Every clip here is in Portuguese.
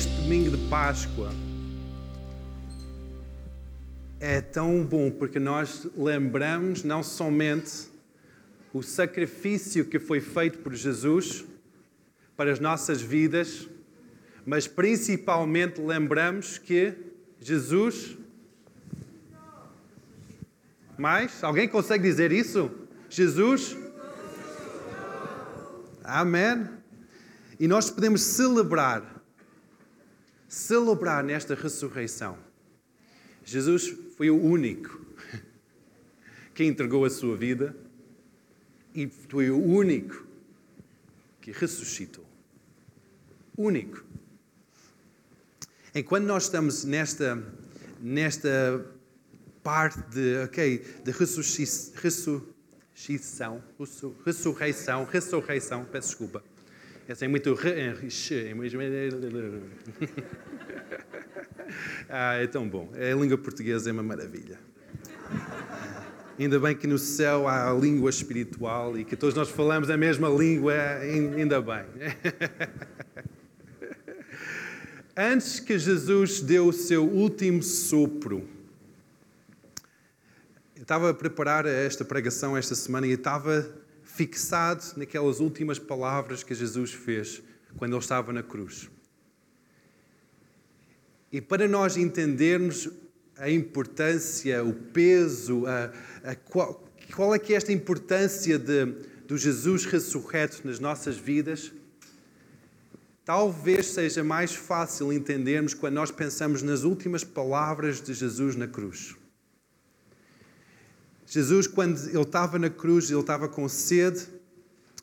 neste domingo de Páscoa é tão bom porque nós lembramos não somente o sacrifício que foi feito por Jesus para as nossas vidas, mas principalmente lembramos que Jesus. Mais? Alguém consegue dizer isso? Jesus? Amém? E nós podemos celebrar, celebrar nesta ressurreição. Jesus foi o único que entregou a sua vida e foi o único que ressuscitou. Único. Enquanto nós estamos nesta, nesta parte de, ok, de ressurreição, ressurreição, ressurreição, peço desculpa. Essa é muito. ah, é tão bom. A língua portuguesa é uma maravilha. Ainda bem que no céu há a língua espiritual e que todos nós falamos a mesma língua, ainda bem. Antes que Jesus deu o seu último sopro, eu estava a preparar esta pregação esta semana e estava fixado naquelas últimas palavras que Jesus fez quando ele estava na cruz. E para nós entendermos a importância, o peso, a, a qual, qual, é que é esta importância de, do Jesus ressurreto nas nossas vidas, talvez seja mais fácil entendermos quando nós pensamos nas últimas palavras de Jesus na cruz. Jesus, quando ele estava na cruz, ele estava com sede,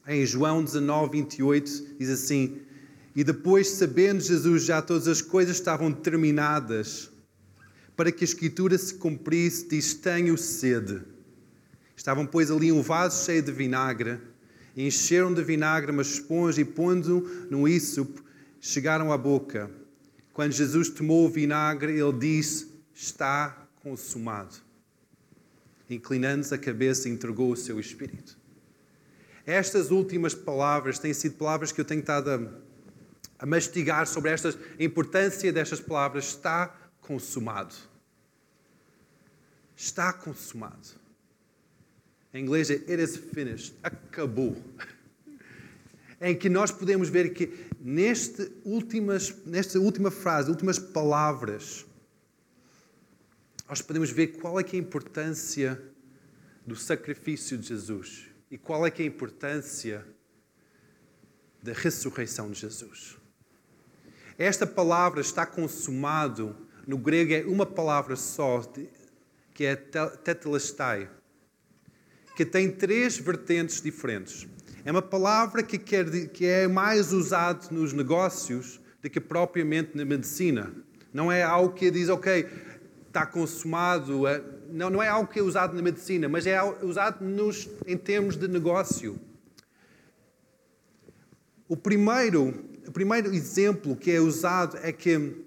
em João 19, 28, diz assim: E depois, sabendo Jesus já todas as coisas estavam terminadas, para que a Escritura se cumprisse, diz: Tenho sede. Estavam, pois, ali um vaso cheio de vinagre, encheram de vinagre uma esponja e, pondo no isso, chegaram à boca. Quando Jesus tomou o vinagre, ele disse: Está consumado. Inclinando-se a cabeça, entregou o seu espírito. Estas últimas palavras têm sido palavras que eu tenho estado a, a mastigar sobre esta importância destas palavras. Está consumado. Está consumado. Em inglês é it is finished. Acabou. Em que nós podemos ver que neste últimas, nesta última frase, últimas palavras, nós podemos ver qual é é a importância do sacrifício de Jesus e qual é é a importância da ressurreição de Jesus. Esta palavra está consumado no grego é uma palavra só, que é tetelestai, que tem três vertentes diferentes. É uma palavra que, quer, que é mais usada nos negócios do que propriamente na medicina. Não é algo que diz, ok, está consumado. Não, não é algo que é usado na medicina, mas é usado nos, em termos de negócio. O primeiro, o primeiro exemplo que é usado é que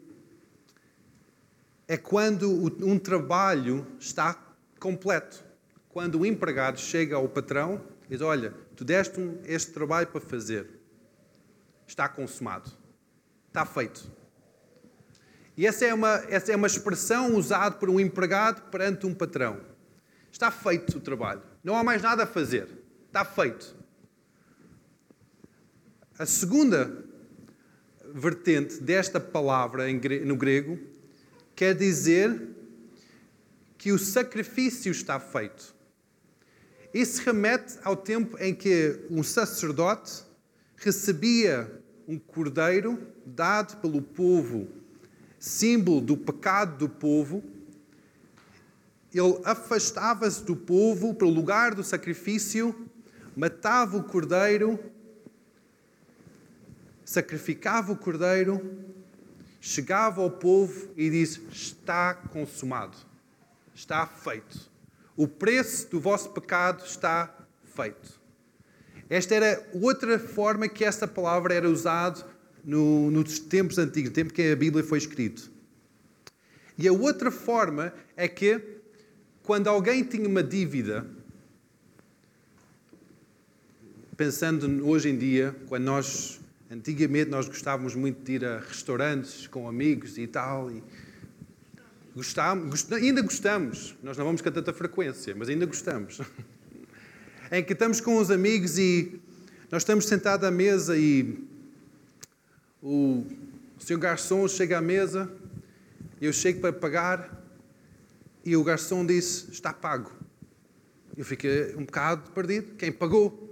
é quando um trabalho está completo. Quando o empregado chega ao patrão e diz: Olha, tu deste-me este trabalho para fazer. Está consumado. Está feito. E essa é uma, essa é uma expressão usada por um empregado perante um patrão. Está feito o trabalho. Não há mais nada a fazer. Está feito. A segunda vertente desta palavra no grego quer dizer que o sacrifício está feito. Isso remete ao tempo em que um sacerdote recebia um cordeiro dado pelo povo, símbolo do pecado do povo. Ele afastava-se do povo para o lugar do sacrifício, matava o cordeiro, sacrificava o cordeiro chegava ao povo e disse: Está consumado, está feito. O preço do vosso pecado está feito. Esta era outra forma que esta palavra era usada no, nos tempos antigos, no tempo que a Bíblia foi escrita. E a outra forma é que, quando alguém tinha uma dívida, pensando hoje em dia, quando nós Antigamente nós gostávamos muito de ir a restaurantes com amigos e tal. E gostávamos, ainda gostamos. Nós não vamos com tanta frequência, mas ainda gostamos. em que estamos com os amigos e nós estamos sentados à mesa e o senhor garçom chega à mesa, eu chego para pagar e o garçom disse: Está pago. Eu fiquei um bocado perdido. Quem pagou?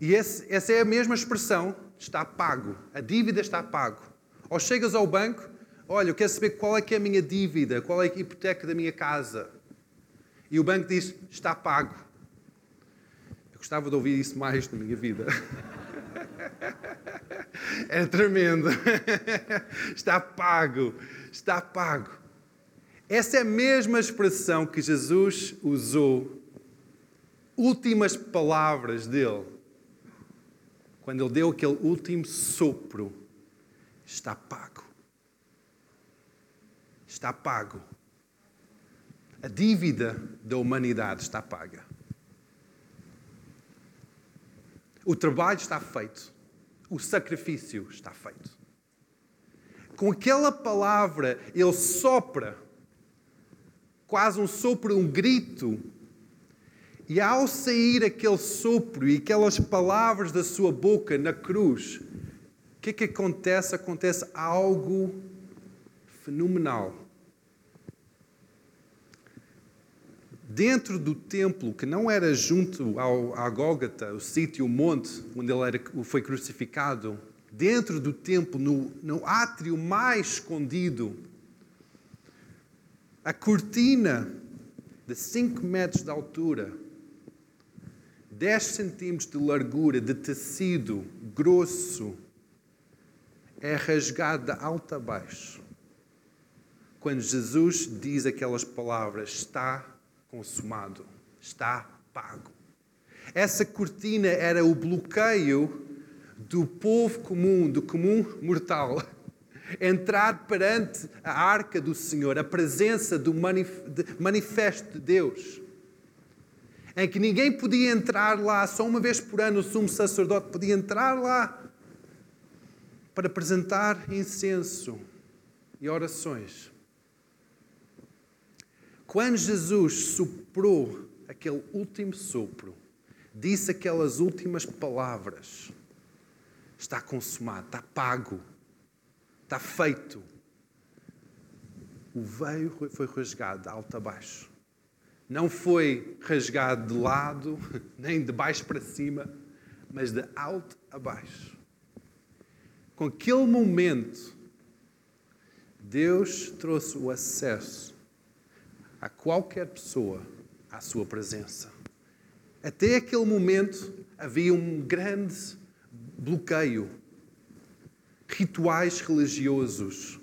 E esse, essa é a mesma expressão, está pago. A dívida está pago. Ou chegas ao banco, olha, eu quero saber qual é que é a minha dívida, qual é a hipoteca da minha casa. E o banco diz, está pago. Eu gostava de ouvir isso mais na minha vida. É tremendo. Está pago. Está pago. Essa é a mesma expressão que Jesus usou, últimas palavras dele quando ele deu aquele último sopro, está pago. Está pago. A dívida da humanidade está paga. O trabalho está feito. O sacrifício está feito. Com aquela palavra, ele sopra, quase um sopro, um grito e ao sair aquele sopro e aquelas palavras da sua boca na cruz, o que é que acontece? Acontece algo fenomenal. Dentro do templo, que não era junto ao, à Gólgata, o sítio, o monte onde ele era, foi crucificado, dentro do templo, no, no átrio mais escondido, a cortina de 5 metros de altura 10 centímetros de largura de tecido grosso é rasgado de alto a baixo. Quando Jesus diz aquelas palavras, está consumado, está pago. Essa cortina era o bloqueio do povo comum, do comum mortal, entrar perante a arca do Senhor, a presença do manifesto de Deus em que ninguém podia entrar lá, só uma vez por ano o sumo sacerdote podia entrar lá para apresentar incenso e orações. Quando Jesus soprou aquele último sopro, disse aquelas últimas palavras: está consumado, está pago, está feito. O veio foi rasgado de alto a baixo não foi rasgado de lado, nem de baixo para cima, mas de alto a baixo. Com aquele momento, Deus trouxe o acesso a qualquer pessoa à sua presença. Até aquele momento havia um grande bloqueio, rituais religiosos,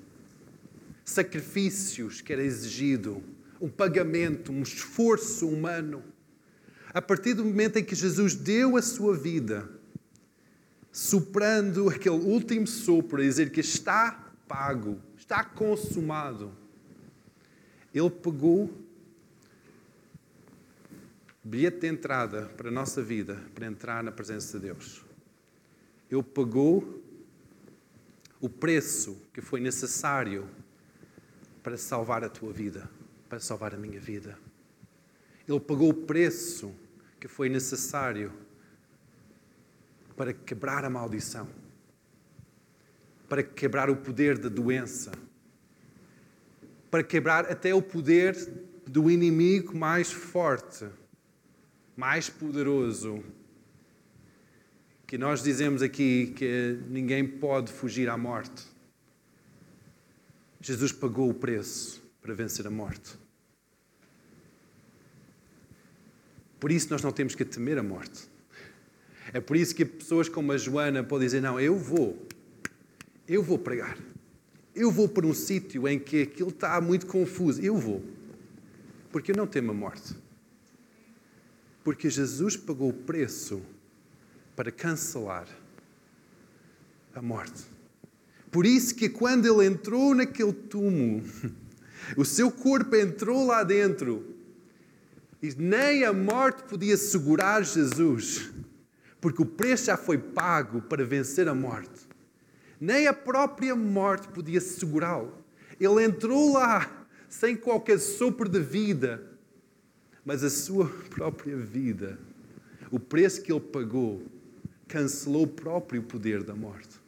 sacrifícios que era exigido um pagamento, um esforço humano. A partir do momento em que Jesus deu a sua vida, soprando aquele último sopro, a dizer que está pago, está consumado, ele pegou bilhete de entrada para a nossa vida, para entrar na presença de Deus. Ele pagou o preço que foi necessário para salvar a tua vida para salvar a minha vida. Ele pagou o preço que foi necessário para quebrar a maldição, para quebrar o poder da doença, para quebrar até o poder do inimigo mais forte, mais poderoso. Que nós dizemos aqui que ninguém pode fugir à morte. Jesus pagou o preço para vencer a morte. Por isso nós não temos que temer a morte. É por isso que pessoas como a Joana podem dizer: Não, eu vou, eu vou pregar. Eu vou para um sítio em que aquilo está muito confuso. Eu vou. Porque eu não temo a morte. Porque Jesus pagou o preço para cancelar a morte. Por isso que quando ele entrou naquele túmulo, o seu corpo entrou lá dentro e nem a morte podia segurar Jesus, porque o preço já foi pago para vencer a morte. Nem a própria morte podia segurá-lo. Ele entrou lá sem qualquer sopro de vida, mas a sua própria vida, o preço que ele pagou, cancelou o próprio poder da morte.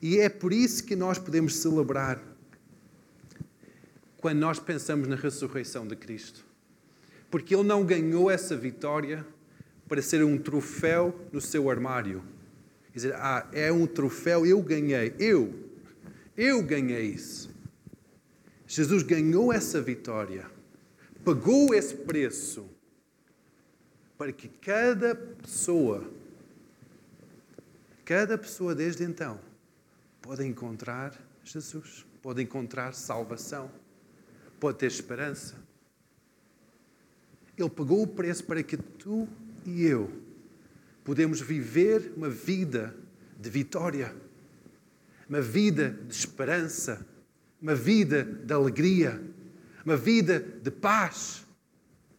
E é por isso que nós podemos celebrar quando nós pensamos na ressurreição de Cristo. Porque ele não ganhou essa vitória para ser um troféu no seu armário. Quer dizer, ah, é um troféu, eu ganhei, eu, eu ganhei isso. Jesus ganhou essa vitória, pagou esse preço para que cada pessoa, cada pessoa desde então, pode encontrar Jesus, pode encontrar salvação, pode ter esperança. Ele pagou o preço para que tu e eu podemos viver uma vida de vitória, uma vida de esperança, uma vida de alegria, uma vida de paz,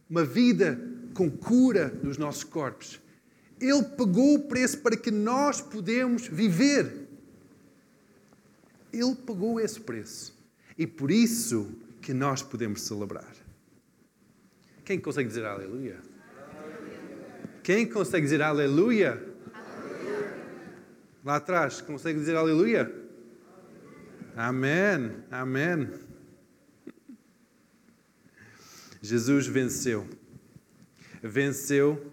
uma vida com cura nos nossos corpos. Ele pagou o preço para que nós podemos viver. Ele pagou esse preço. E por isso que nós podemos celebrar. Quem consegue dizer aleluia? Quem consegue dizer aleluia? Lá atrás, consegue dizer aleluia? Amém, amém. Jesus venceu. Venceu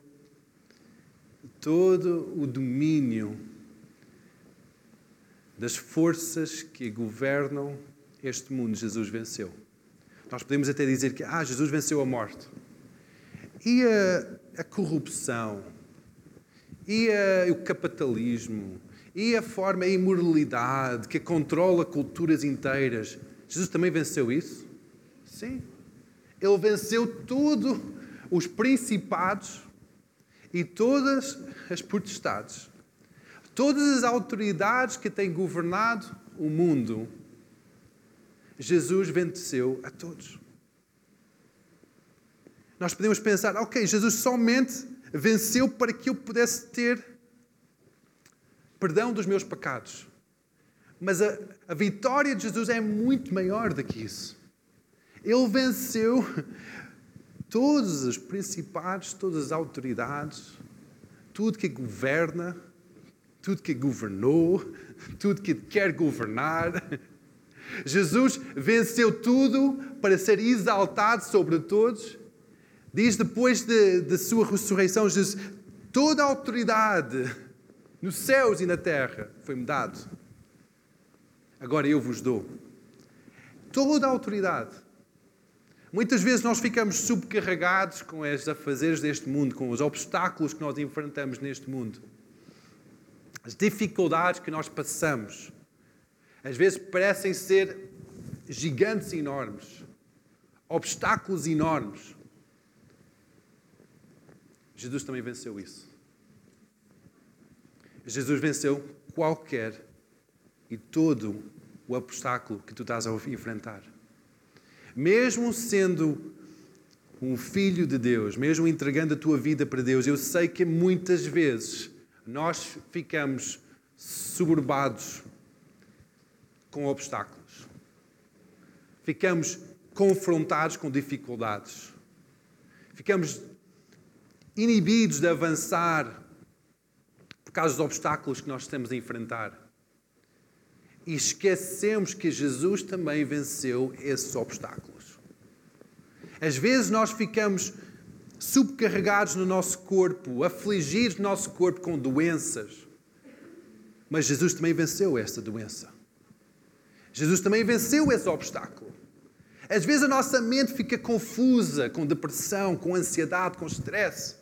todo o domínio das forças que governam este mundo. Jesus venceu. Nós podemos até dizer que ah, Jesus venceu a morte. E a, a corrupção? E a, o capitalismo? E a forma, a imoralidade que controla culturas inteiras. Jesus também venceu isso? Sim. Ele venceu tudo, os principados e todas as potestades. Todas as autoridades que têm governado o mundo. Jesus venceu a todos. Nós podemos pensar, ok, Jesus somente venceu para que eu pudesse ter perdão dos meus pecados. Mas a, a vitória de Jesus é muito maior do que isso. Ele venceu todos os principados, todas as autoridades, tudo que governa, tudo que governou, tudo que quer governar. Jesus venceu tudo para ser exaltado sobre todos. Diz depois de, de sua ressurreição, Jesus, toda a autoridade nos céus e na terra foi-me dado. Agora eu vos dou toda a autoridade. Muitas vezes nós ficamos subcarregados com os afazeres deste mundo, com os obstáculos que nós enfrentamos neste mundo, as dificuldades que nós passamos. Às vezes parecem ser gigantes enormes, obstáculos enormes. Jesus também venceu isso. Jesus venceu qualquer e todo o obstáculo que tu estás a enfrentar. Mesmo sendo um filho de Deus, mesmo entregando a tua vida para Deus, eu sei que muitas vezes nós ficamos suburbados com obstáculos. Ficamos confrontados com dificuldades. Ficamos inibidos de avançar causa dos obstáculos que nós estamos a enfrentar. E esquecemos que Jesus também venceu esses obstáculos. Às vezes nós ficamos subcarregados no nosso corpo, afligidos no nosso corpo com doenças. Mas Jesus também venceu essa doença. Jesus também venceu esse obstáculo. Às vezes a nossa mente fica confusa com depressão, com ansiedade, com estresse.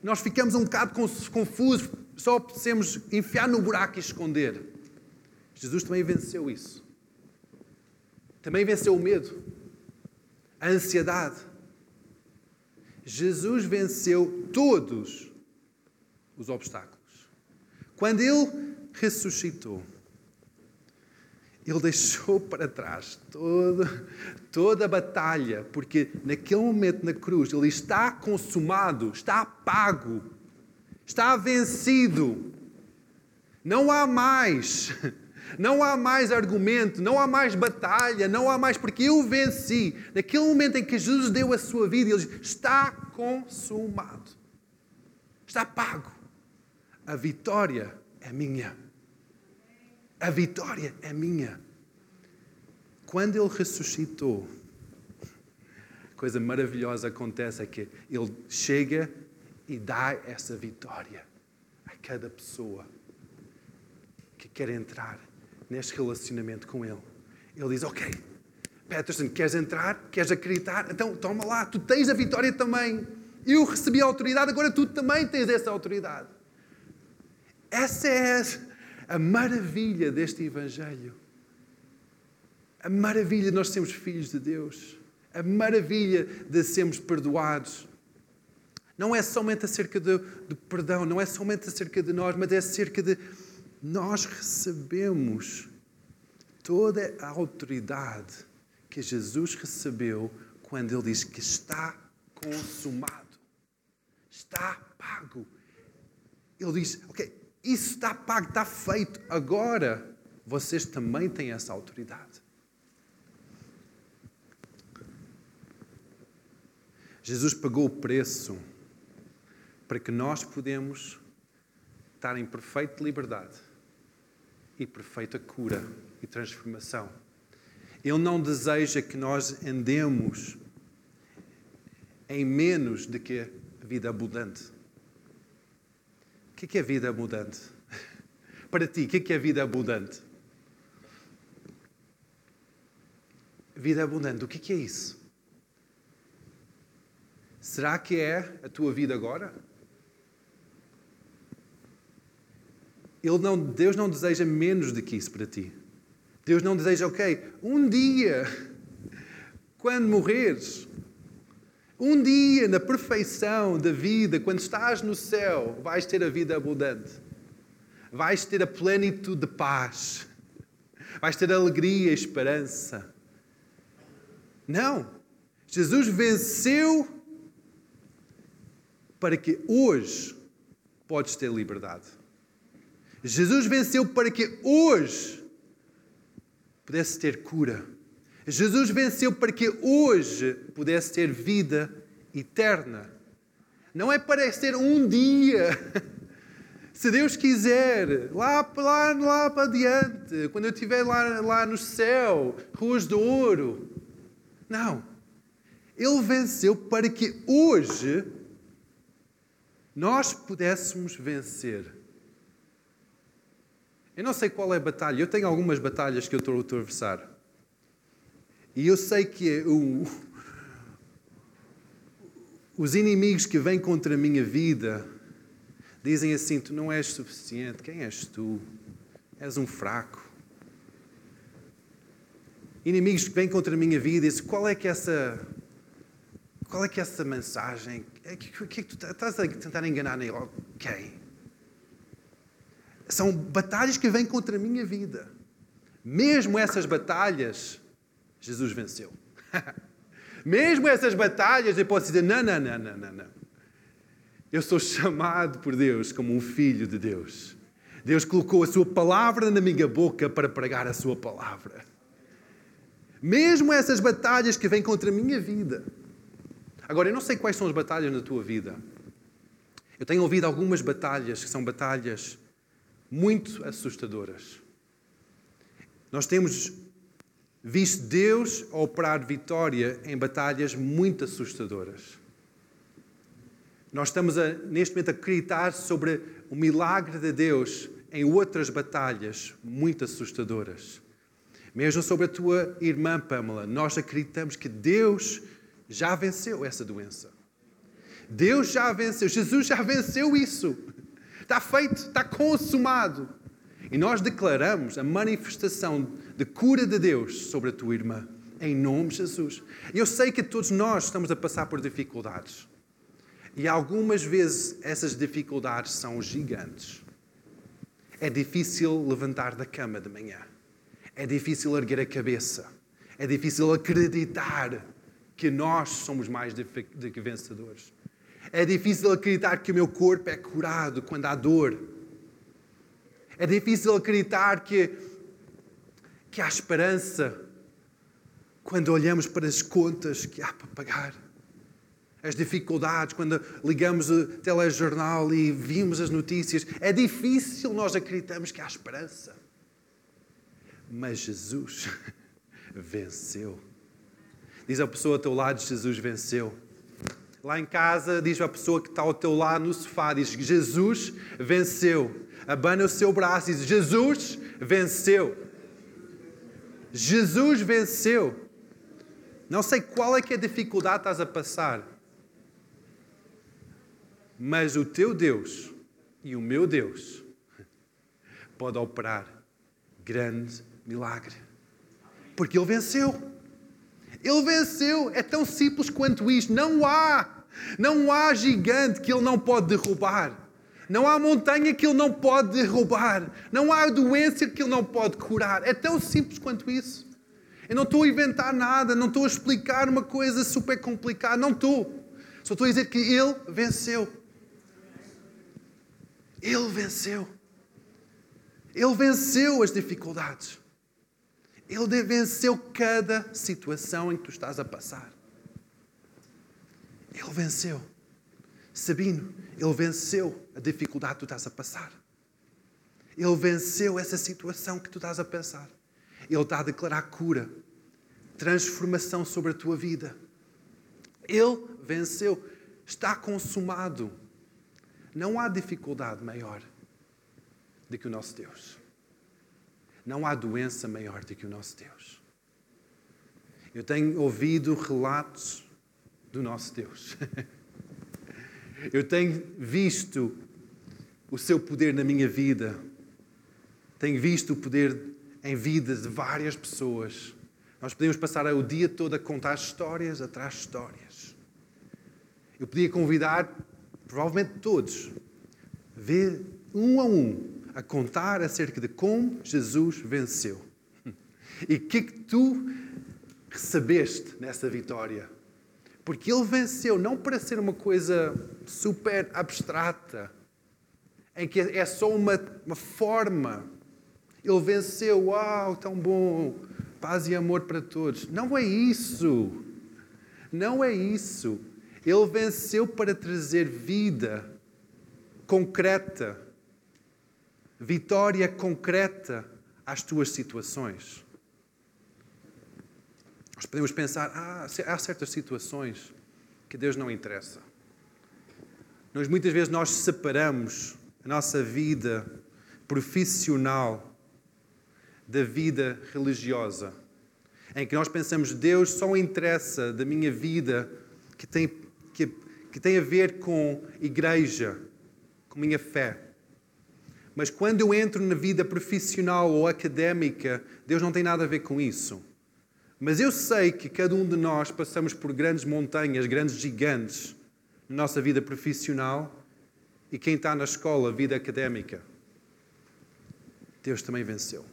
Nós ficamos um bocado confusos, só precisamos enfiar no buraco e esconder. Jesus também venceu isso. Também venceu o medo, a ansiedade. Jesus venceu todos os obstáculos. Quando ele ressuscitou, ele deixou para trás toda, toda a batalha, porque naquele momento na cruz ele está consumado, está pago. Está vencido. Não há mais. Não há mais argumento, não há mais batalha, não há mais, porque eu venci. Naquele momento em que Jesus deu a sua vida, ele diz: está consumado, está pago. A vitória é minha. A vitória é minha. Quando ele ressuscitou, coisa maravilhosa acontece é que ele chega e dá essa vitória a cada pessoa que quer entrar neste relacionamento com ele. Ele diz: Ok, Peterson, queres entrar? Queres acreditar? Então toma lá, tu tens a vitória também. Eu recebi a autoridade, agora tu também tens essa autoridade. Essa é a maravilha deste Evangelho. A maravilha de nós sermos filhos de Deus a maravilha de sermos perdoados. Não é somente acerca do, do perdão, não é somente acerca de nós, mas é acerca de nós recebemos toda a autoridade que Jesus recebeu quando ele diz que está consumado, está pago. Ele diz: Ok, isso está pago, está feito. Agora vocês também têm essa autoridade. Jesus pagou o preço para que nós podemos estar em perfeita liberdade e perfeita cura e transformação. Ele não deseja que nós andemos em menos do que a vida abundante. O que é, vida abundante? Para ti, o que é vida abundante? Vida abundante, o que é isso? Será que é a tua vida agora? Ele não, Deus não deseja menos do que isso para ti. Deus não deseja, ok, um dia, quando morreres, um dia na perfeição da vida, quando estás no céu, vais ter a vida abundante. Vais ter a plenitude de paz. Vais ter alegria e esperança. Não. Jesus venceu para que hoje podes ter liberdade. Jesus venceu para que hoje pudesse ter cura. Jesus venceu para que hoje pudesse ter vida eterna. Não é para ser um dia. Se Deus quiser, lá, lá, lá para adiante, quando eu estiver lá, lá no céu, ruas de ouro. Não. Ele venceu para que hoje nós pudéssemos vencer. Eu não sei qual é a batalha, eu tenho algumas batalhas que eu estou a atravessar. E eu sei que o, os inimigos que vêm contra a minha vida dizem assim: Tu não és suficiente, quem és tu? És um fraco. Inimigos que vêm contra a minha vida dizem: Qual é que é essa qual é que é essa mensagem? O é que, que, é que tu estás a tentar enganar quem? São batalhas que vêm contra a minha vida. Mesmo essas batalhas, Jesus venceu. Mesmo essas batalhas, eu posso dizer: não, não, não, não, não, não. Eu sou chamado por Deus como um filho de Deus. Deus colocou a Sua palavra na minha boca para pregar a Sua palavra. Mesmo essas batalhas que vêm contra a minha vida, Agora, eu não sei quais são as batalhas na tua vida. Eu tenho ouvido algumas batalhas que são batalhas muito assustadoras. Nós temos visto Deus operar vitória em batalhas muito assustadoras. Nós estamos a, neste momento a acreditar sobre o milagre de Deus em outras batalhas muito assustadoras. Mesmo sobre a tua irmã Pamela, nós acreditamos que Deus já venceu essa doença. Deus já venceu, Jesus já venceu isso. Está feito, está consumado. E nós declaramos a manifestação de cura de Deus sobre a tua irmã, em nome de Jesus. Eu sei que todos nós estamos a passar por dificuldades. E algumas vezes essas dificuldades são gigantes. É difícil levantar da cama de manhã. É difícil erguer a cabeça. É difícil acreditar que nós somos mais do que vencedores. É difícil acreditar que o meu corpo é curado quando há dor. É difícil acreditar que, que há esperança quando olhamos para as contas que há para pagar. As dificuldades, quando ligamos o telejornal e vimos as notícias. É difícil nós acreditarmos que há esperança. Mas Jesus venceu. Diz a pessoa ao teu lado: Jesus venceu. Lá em casa, diz a pessoa que está ao teu lado no sofá: diz Jesus venceu. Abana o seu braço e diz: Jesus venceu. Jesus venceu. Não sei qual é que é a dificuldade que estás a passar, mas o teu Deus e o meu Deus pode operar grande milagre, porque Ele venceu. Ele venceu. É tão simples quanto isto. Não há, não há gigante que Ele não pode derrubar. Não há montanha que Ele não pode derrubar. Não há doença que Ele não pode curar. É tão simples quanto isso. Eu não estou a inventar nada, não estou a explicar uma coisa super complicada. Não estou. Só estou a dizer que Ele venceu. Ele venceu. Ele venceu as dificuldades. Ele venceu cada situação em que tu estás a passar. Ele venceu. Sabino, ele venceu a dificuldade que tu estás a passar. Ele venceu essa situação que tu estás a pensar. Ele está a declarar cura, transformação sobre a tua vida. Ele venceu. Está consumado. Não há dificuldade maior do que o nosso Deus. Não há doença maior do que o nosso Deus. Eu tenho ouvido relatos do nosso Deus. Eu tenho visto o seu poder na minha vida. Tenho visto o poder em vidas de várias pessoas. Nós podemos passar o dia todo a contar histórias atrás de histórias. Eu podia convidar, provavelmente todos, ver um a um a contar acerca de como Jesus venceu. E o que que tu recebeste nessa vitória? Porque ele venceu não para ser uma coisa super abstrata, em que é só uma, uma forma. Ele venceu, uau, tão bom, paz e amor para todos. Não é isso. Não é isso. Ele venceu para trazer vida concreta vitória concreta às tuas situações. Nós podemos pensar, ah, há certas situações que Deus não interessa. Nós muitas vezes nós separamos a nossa vida profissional da vida religiosa, em que nós pensamos Deus só interessa da minha vida que tem, que, que tem a ver com igreja, com minha fé. Mas quando eu entro na vida profissional ou académica, Deus não tem nada a ver com isso. Mas eu sei que cada um de nós passamos por grandes montanhas, grandes gigantes na nossa vida profissional e quem está na escola, vida académica. Deus também venceu.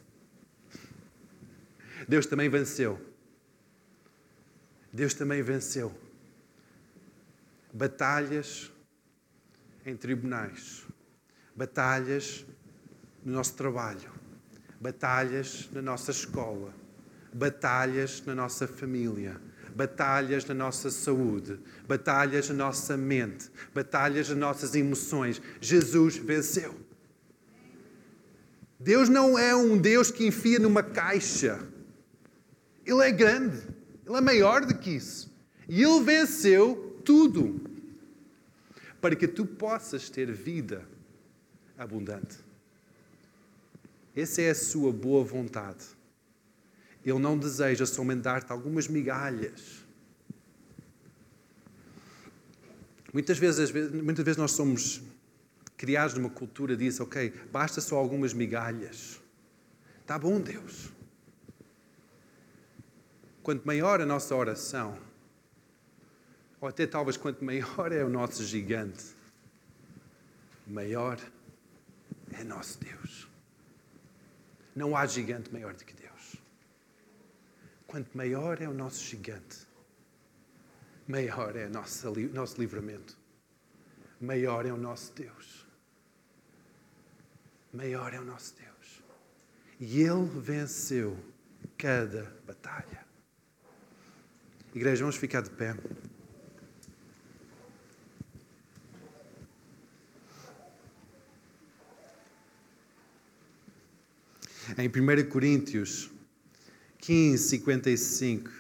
Deus também venceu. Deus também venceu. Batalhas em tribunais batalhas no nosso trabalho, batalhas na nossa escola, batalhas na nossa família, batalhas na nossa saúde, batalhas na nossa mente, batalhas nas nossas emoções. Jesus venceu. Deus não é um Deus que enfia numa caixa. Ele é grande, ele é maior do que isso. E ele venceu tudo para que tu possas ter vida abundante. Essa é a sua boa vontade. Ele não deseja somente dar-te algumas migalhas. Muitas vezes, muitas vezes nós somos criados numa cultura diz, ok, basta só algumas migalhas. Está bom, Deus. Quanto maior a nossa oração, ou até talvez quanto maior é o nosso gigante, maior é nosso Deus. Não há gigante maior do que Deus. Quanto maior é o nosso gigante, maior é o nosso, nosso livramento. maior é o nosso Deus. Maior é o nosso Deus. E Ele venceu cada batalha. Igreja, vamos ficar de pé. Em 1 Coríntios 15, 55,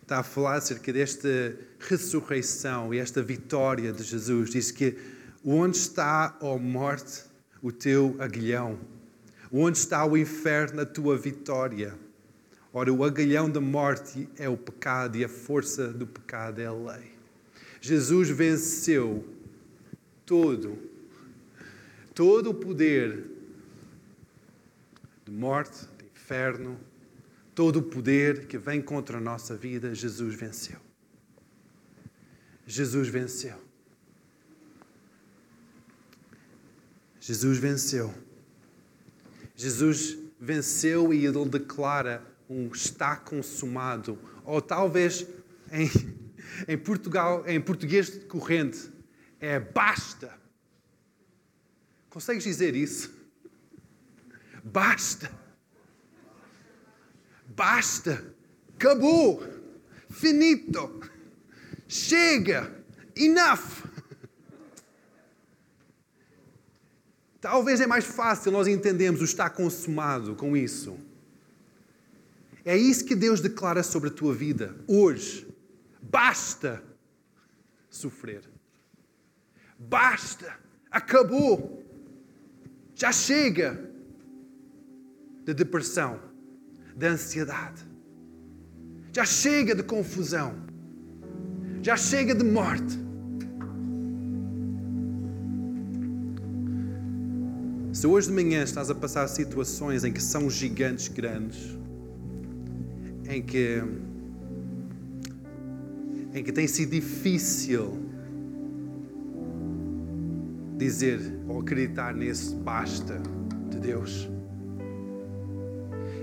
está a falar acerca desta ressurreição e esta vitória de Jesus. Diz que onde está, ó morte, o teu aguilhão? Onde está o inferno, a tua vitória? Ora, o aguilhão da morte é o pecado e a força do pecado é a lei. Jesus venceu todo, todo o poder de morte, de inferno, todo o poder que vem contra a nossa vida, Jesus venceu. Jesus venceu. Jesus venceu. Jesus venceu e ele declara um está consumado. Ou talvez em, em Portugal, em português corrente, é basta. Consegues dizer isso? Basta. Basta. Acabou. Finito. Chega. Enough. Talvez é mais fácil nós entendermos o está consumado com isso. É isso que Deus declara sobre a tua vida hoje. Basta sofrer. Basta. Acabou. Já chega de depressão, de ansiedade. Já chega de confusão. Já chega de morte. Se hoje de manhã estás a passar situações em que são gigantes grandes, em que em que tem sido difícil dizer ou acreditar nesse basta de Deus.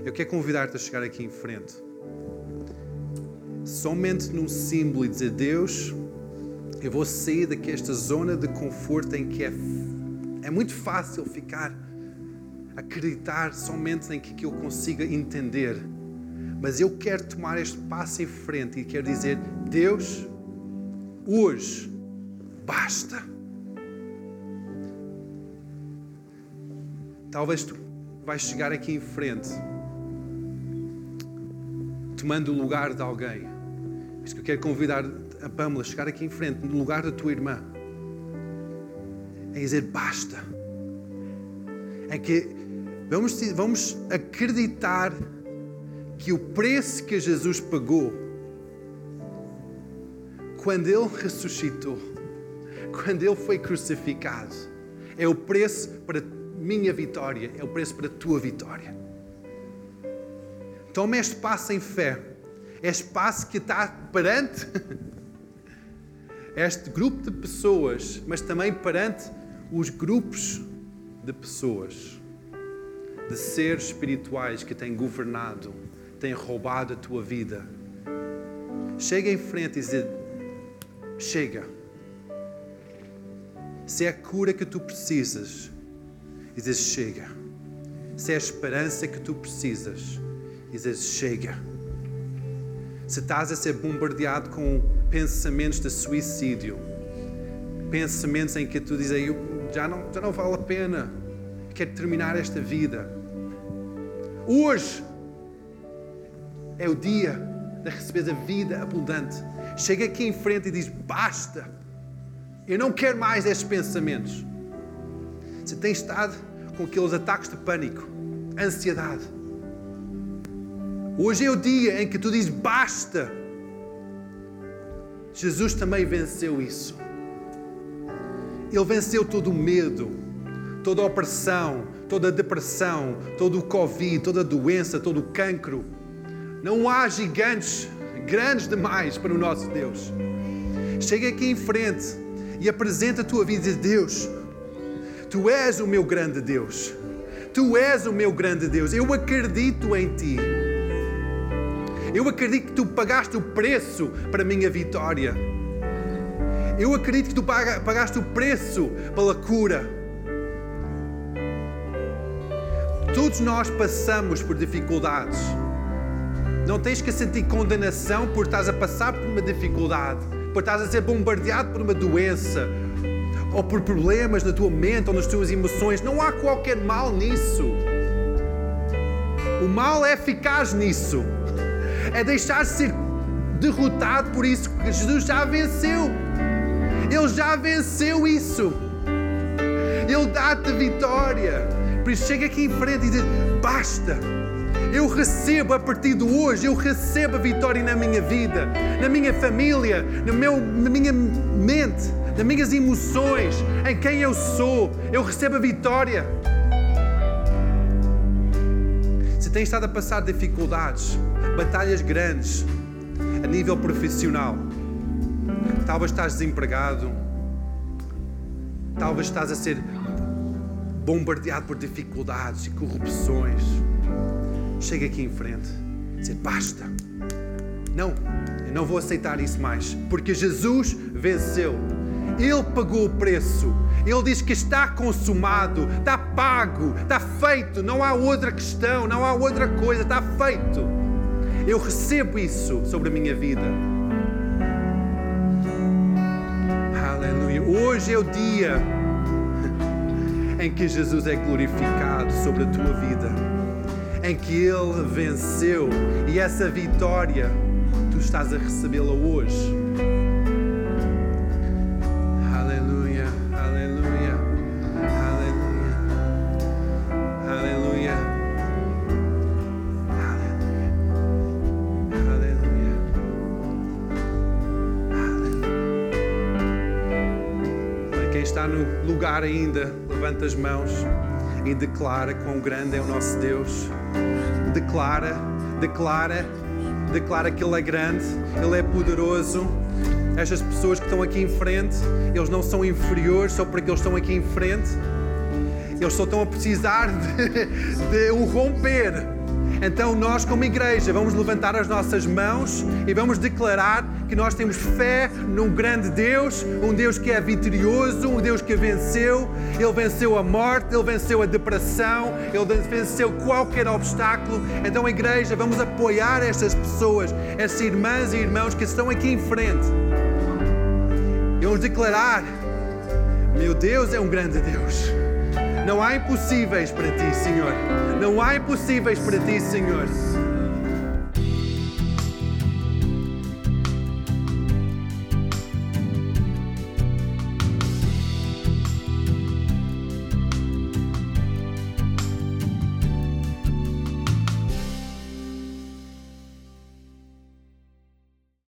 Eu quero convidar-te a chegar aqui em frente. Somente num símbolo e dizer: Deus, eu vou sair desta zona de conforto em que é é muito fácil ficar, acreditar somente em que eu consiga entender. Mas eu quero tomar este passo em frente e quero dizer: Deus, hoje, basta. Talvez tu vais chegar aqui em frente, tomando o lugar de alguém. Isso que eu quero convidar a Pamela a chegar aqui em frente, no lugar da tua irmã em dizer basta. É que vamos, vamos acreditar que o preço que Jesus pagou quando Ele ressuscitou, quando Ele foi crucificado, é o preço para minha vitória, é o preço para a tua vitória. Toma este passo em fé, este passo que está perante este grupo de pessoas, mas também perante os grupos de pessoas, de seres espirituais que têm governado, têm roubado a tua vida. Chega em frente e diz: Chega. Se é a cura que tu precisas, dizes: Chega. Se é a esperança que tu precisas, dizes: Chega. Se estás a ser bombardeado com pensamentos de suicídio, pensamentos em que tu dizes: já não, já não vale a pena. Quero terminar esta vida. Hoje é o dia de receber a vida abundante. Chega aqui em frente e diz: basta. Eu não quero mais estes pensamentos. Se tens estado com aqueles ataques de pânico, ansiedade, hoje é o dia em que tu dizes basta. Jesus também venceu isso. Ele venceu todo o medo, toda a opressão, toda a depressão, todo o Covid, toda a doença, todo o cancro. Não há gigantes grandes demais para o nosso Deus. Chega aqui em frente e apresenta a tua vida a Deus. Tu és o meu grande Deus. Tu és o meu grande Deus. Eu acredito em ti. Eu acredito que tu pagaste o preço para a minha vitória. Eu acredito que tu pagaste o preço pela cura. Todos nós passamos por dificuldades. Não tens que sentir condenação por estás a passar por uma dificuldade, por estás a ser bombardeado por uma doença, ou por problemas na tua mente ou nas tuas emoções. Não há qualquer mal nisso. O mal é eficaz nisso. É deixar-se ser derrotado por isso que Jesus já venceu. Ele já venceu isso. Ele dá-te vitória. Por isso chega aqui em frente e diz: basta. Eu recebo a partir de hoje, eu recebo a vitória na minha vida, na minha família, no meu, na minha mente, nas minhas emoções, em quem eu sou. Eu recebo a vitória. Tens estado a passar dificuldades, batalhas grandes, a nível profissional, talvez estás desempregado, talvez estás a ser bombardeado por dificuldades e corrupções. Chega aqui em frente, dizer basta. Não, eu não vou aceitar isso mais, porque Jesus venceu. Ele pagou o preço. Ele diz que está consumado, está pago, está feito. Não há outra questão, não há outra coisa, está feito. Eu recebo isso sobre a minha vida. Aleluia. Hoje é o dia em que Jesus é glorificado sobre a tua vida, em que Ele venceu e essa vitória tu estás a recebê-la hoje. Ainda, levanta as mãos e declara quão grande é o nosso Deus. Declara, declara, declara que Ele é grande, Ele é poderoso. Estas pessoas que estão aqui em frente, eles não são inferiores só porque eles estão aqui em frente. Eles só estão a precisar de, de um romper então, nós, como igreja, vamos levantar as nossas mãos e vamos declarar que nós temos fé num grande Deus, um Deus que é vitorioso, um Deus que venceu. Ele venceu a morte, ele venceu a depressão, ele venceu qualquer obstáculo. Então, igreja, vamos apoiar estas pessoas, estas irmãs e irmãos que estão aqui em frente. E vamos declarar: meu Deus é um grande Deus. Não há impossíveis para ti, Senhor. Não há impossíveis para ti, Senhor.